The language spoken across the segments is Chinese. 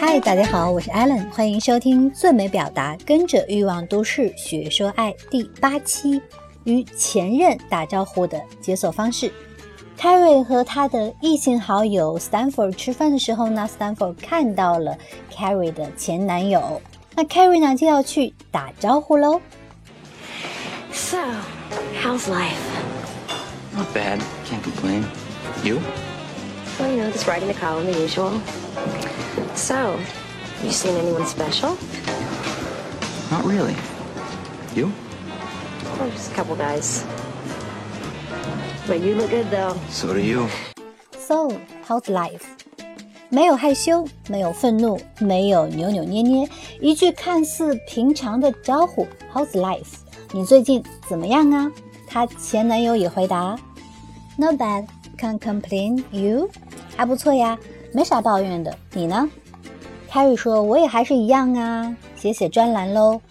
嗨，大家好，我是 Allen，欢迎收听最美表达，跟着欲望都市学说爱第八期，与前任打招呼的解锁方式。Carrie 和他的异性好友 Stanford 吃饭的时候呢，Stanford 看到了 Carrie 的前男友，那 Carrie 呢就要去打招呼喽。So, how's life? Not bad. Can't complain. You? Well, you know, just writing the column, the usual. So, you seen anyone special? Not really. You? Or just a couple guys. But you look good though. So do you. So, how's life? 没有害羞，没有愤怒，没有扭扭捏捏，一句看似平常的招呼，How's life？你最近怎么样啊？她前男友也回答，Not bad, can't complain. You？ 还不错呀，没啥抱怨的。你呢？Carrie 说，我也还是一样啊，写写专栏喽。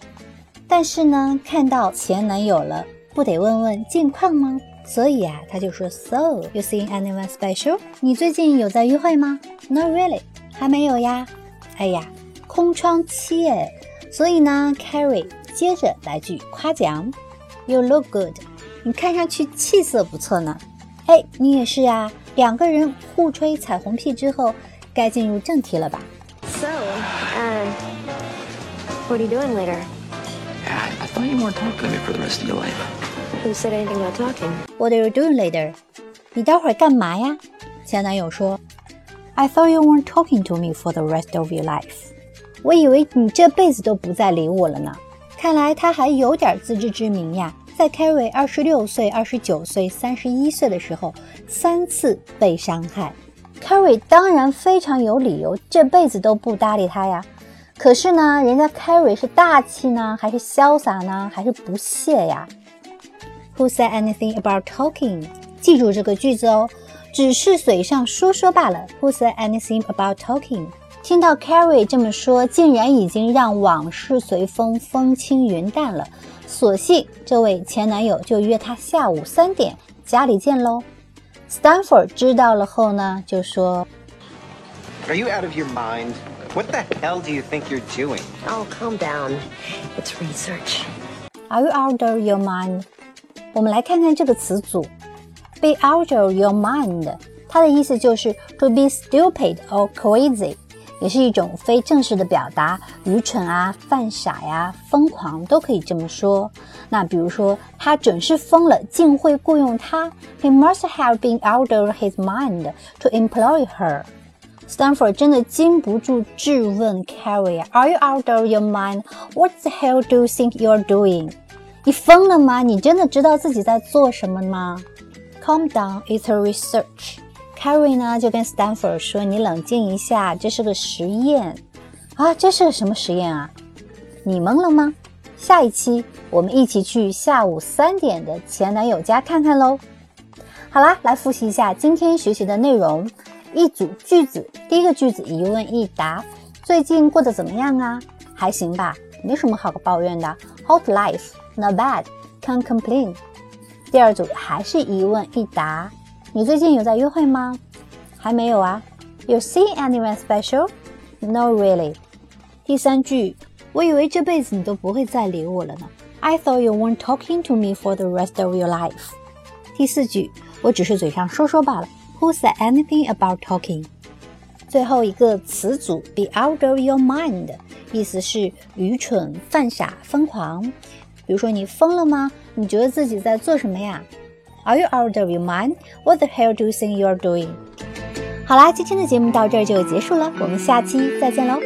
但是呢，看到前男友了，不得问问近况吗？所以啊，他就说，So you seen anyone special？你最近有在约会吗？Not really，还没有呀。哎呀，空窗期哎。所以呢，Carrie 接着来句夸奖，You look good，你看上去气色不错呢。哎，你也是啊。两个人互吹彩虹屁之后，该进入正题了吧？So, uh, what are you doing later? I, thought you weren't talking to me for the rest of your life. Who said anything about talking? What are you doing later? 你待会儿干嘛呀？前男友说，I thought you weren't talking to me for the rest of your life. 我以为你这辈子都不再理我了呢。看来他还有点自知之明呀。在 Carrie 二十六岁、二十九岁、三十一岁的时候，三次被伤害。Carrie 当然非常有理由这辈子都不搭理他呀。可是呢，人家 Carrie 是大气呢，还是潇洒呢，还是不屑呀？Who said anything about talking？记住这个句子哦，只是嘴上说说罢了。Who said anything about talking？听到 Carrie 这么说，竟然已经让往事随风，风轻云淡了。索性这位前男友就约她下午三点家里见喽。Stanford 知道了后呢，就说：“Are you out of your mind? What the hell do you think you're doing?” Oh, calm down. It's research. Are you out of your mind? 我们来看看这个词组，be out of your mind，它的意思就是 to be stupid or crazy， 也是一种非正式的表达，愚蠢啊、犯傻呀、疯狂都可以这么说。那比如说，他准是疯了，竟会雇佣他，He must have been out of his mind to employ her。Stanford 真的禁不住质问 Carrie，Are you out of your mind？What the hell do you think you're doing？你疯了吗？你真的知道自己在做什么吗？Calm down, it's a research. Carrie 呢就跟 Stanford 说：“你冷静一下，这是个实验啊！这是个什么实验啊？你懵了吗？下一期我们一起去下午三点的前男友家看看喽。好啦，来复习一下今天学习的内容。一组句子，第一个句子一问一答：最近过得怎么样啊？还行吧，没什么好抱怨的。Hold life？Not bad, can't complain。第二组还是一问一答，你最近有在约会吗？还没有啊。You see anyone special? No, really。第三句，我以为这辈子你都不会再理我了呢。I thought you weren't talking to me for the rest of your life。第四句，我只是嘴上说说罢了。Who said anything about talking？最后一个词组，be out of your mind，意思是愚蠢、犯傻、疯狂。比如说，你疯了吗？你觉得自己在做什么呀？Are you out of your mind? What the hell do you think you're doing? 好啦，今天的节目到这儿就结束了，我们下期再见喽。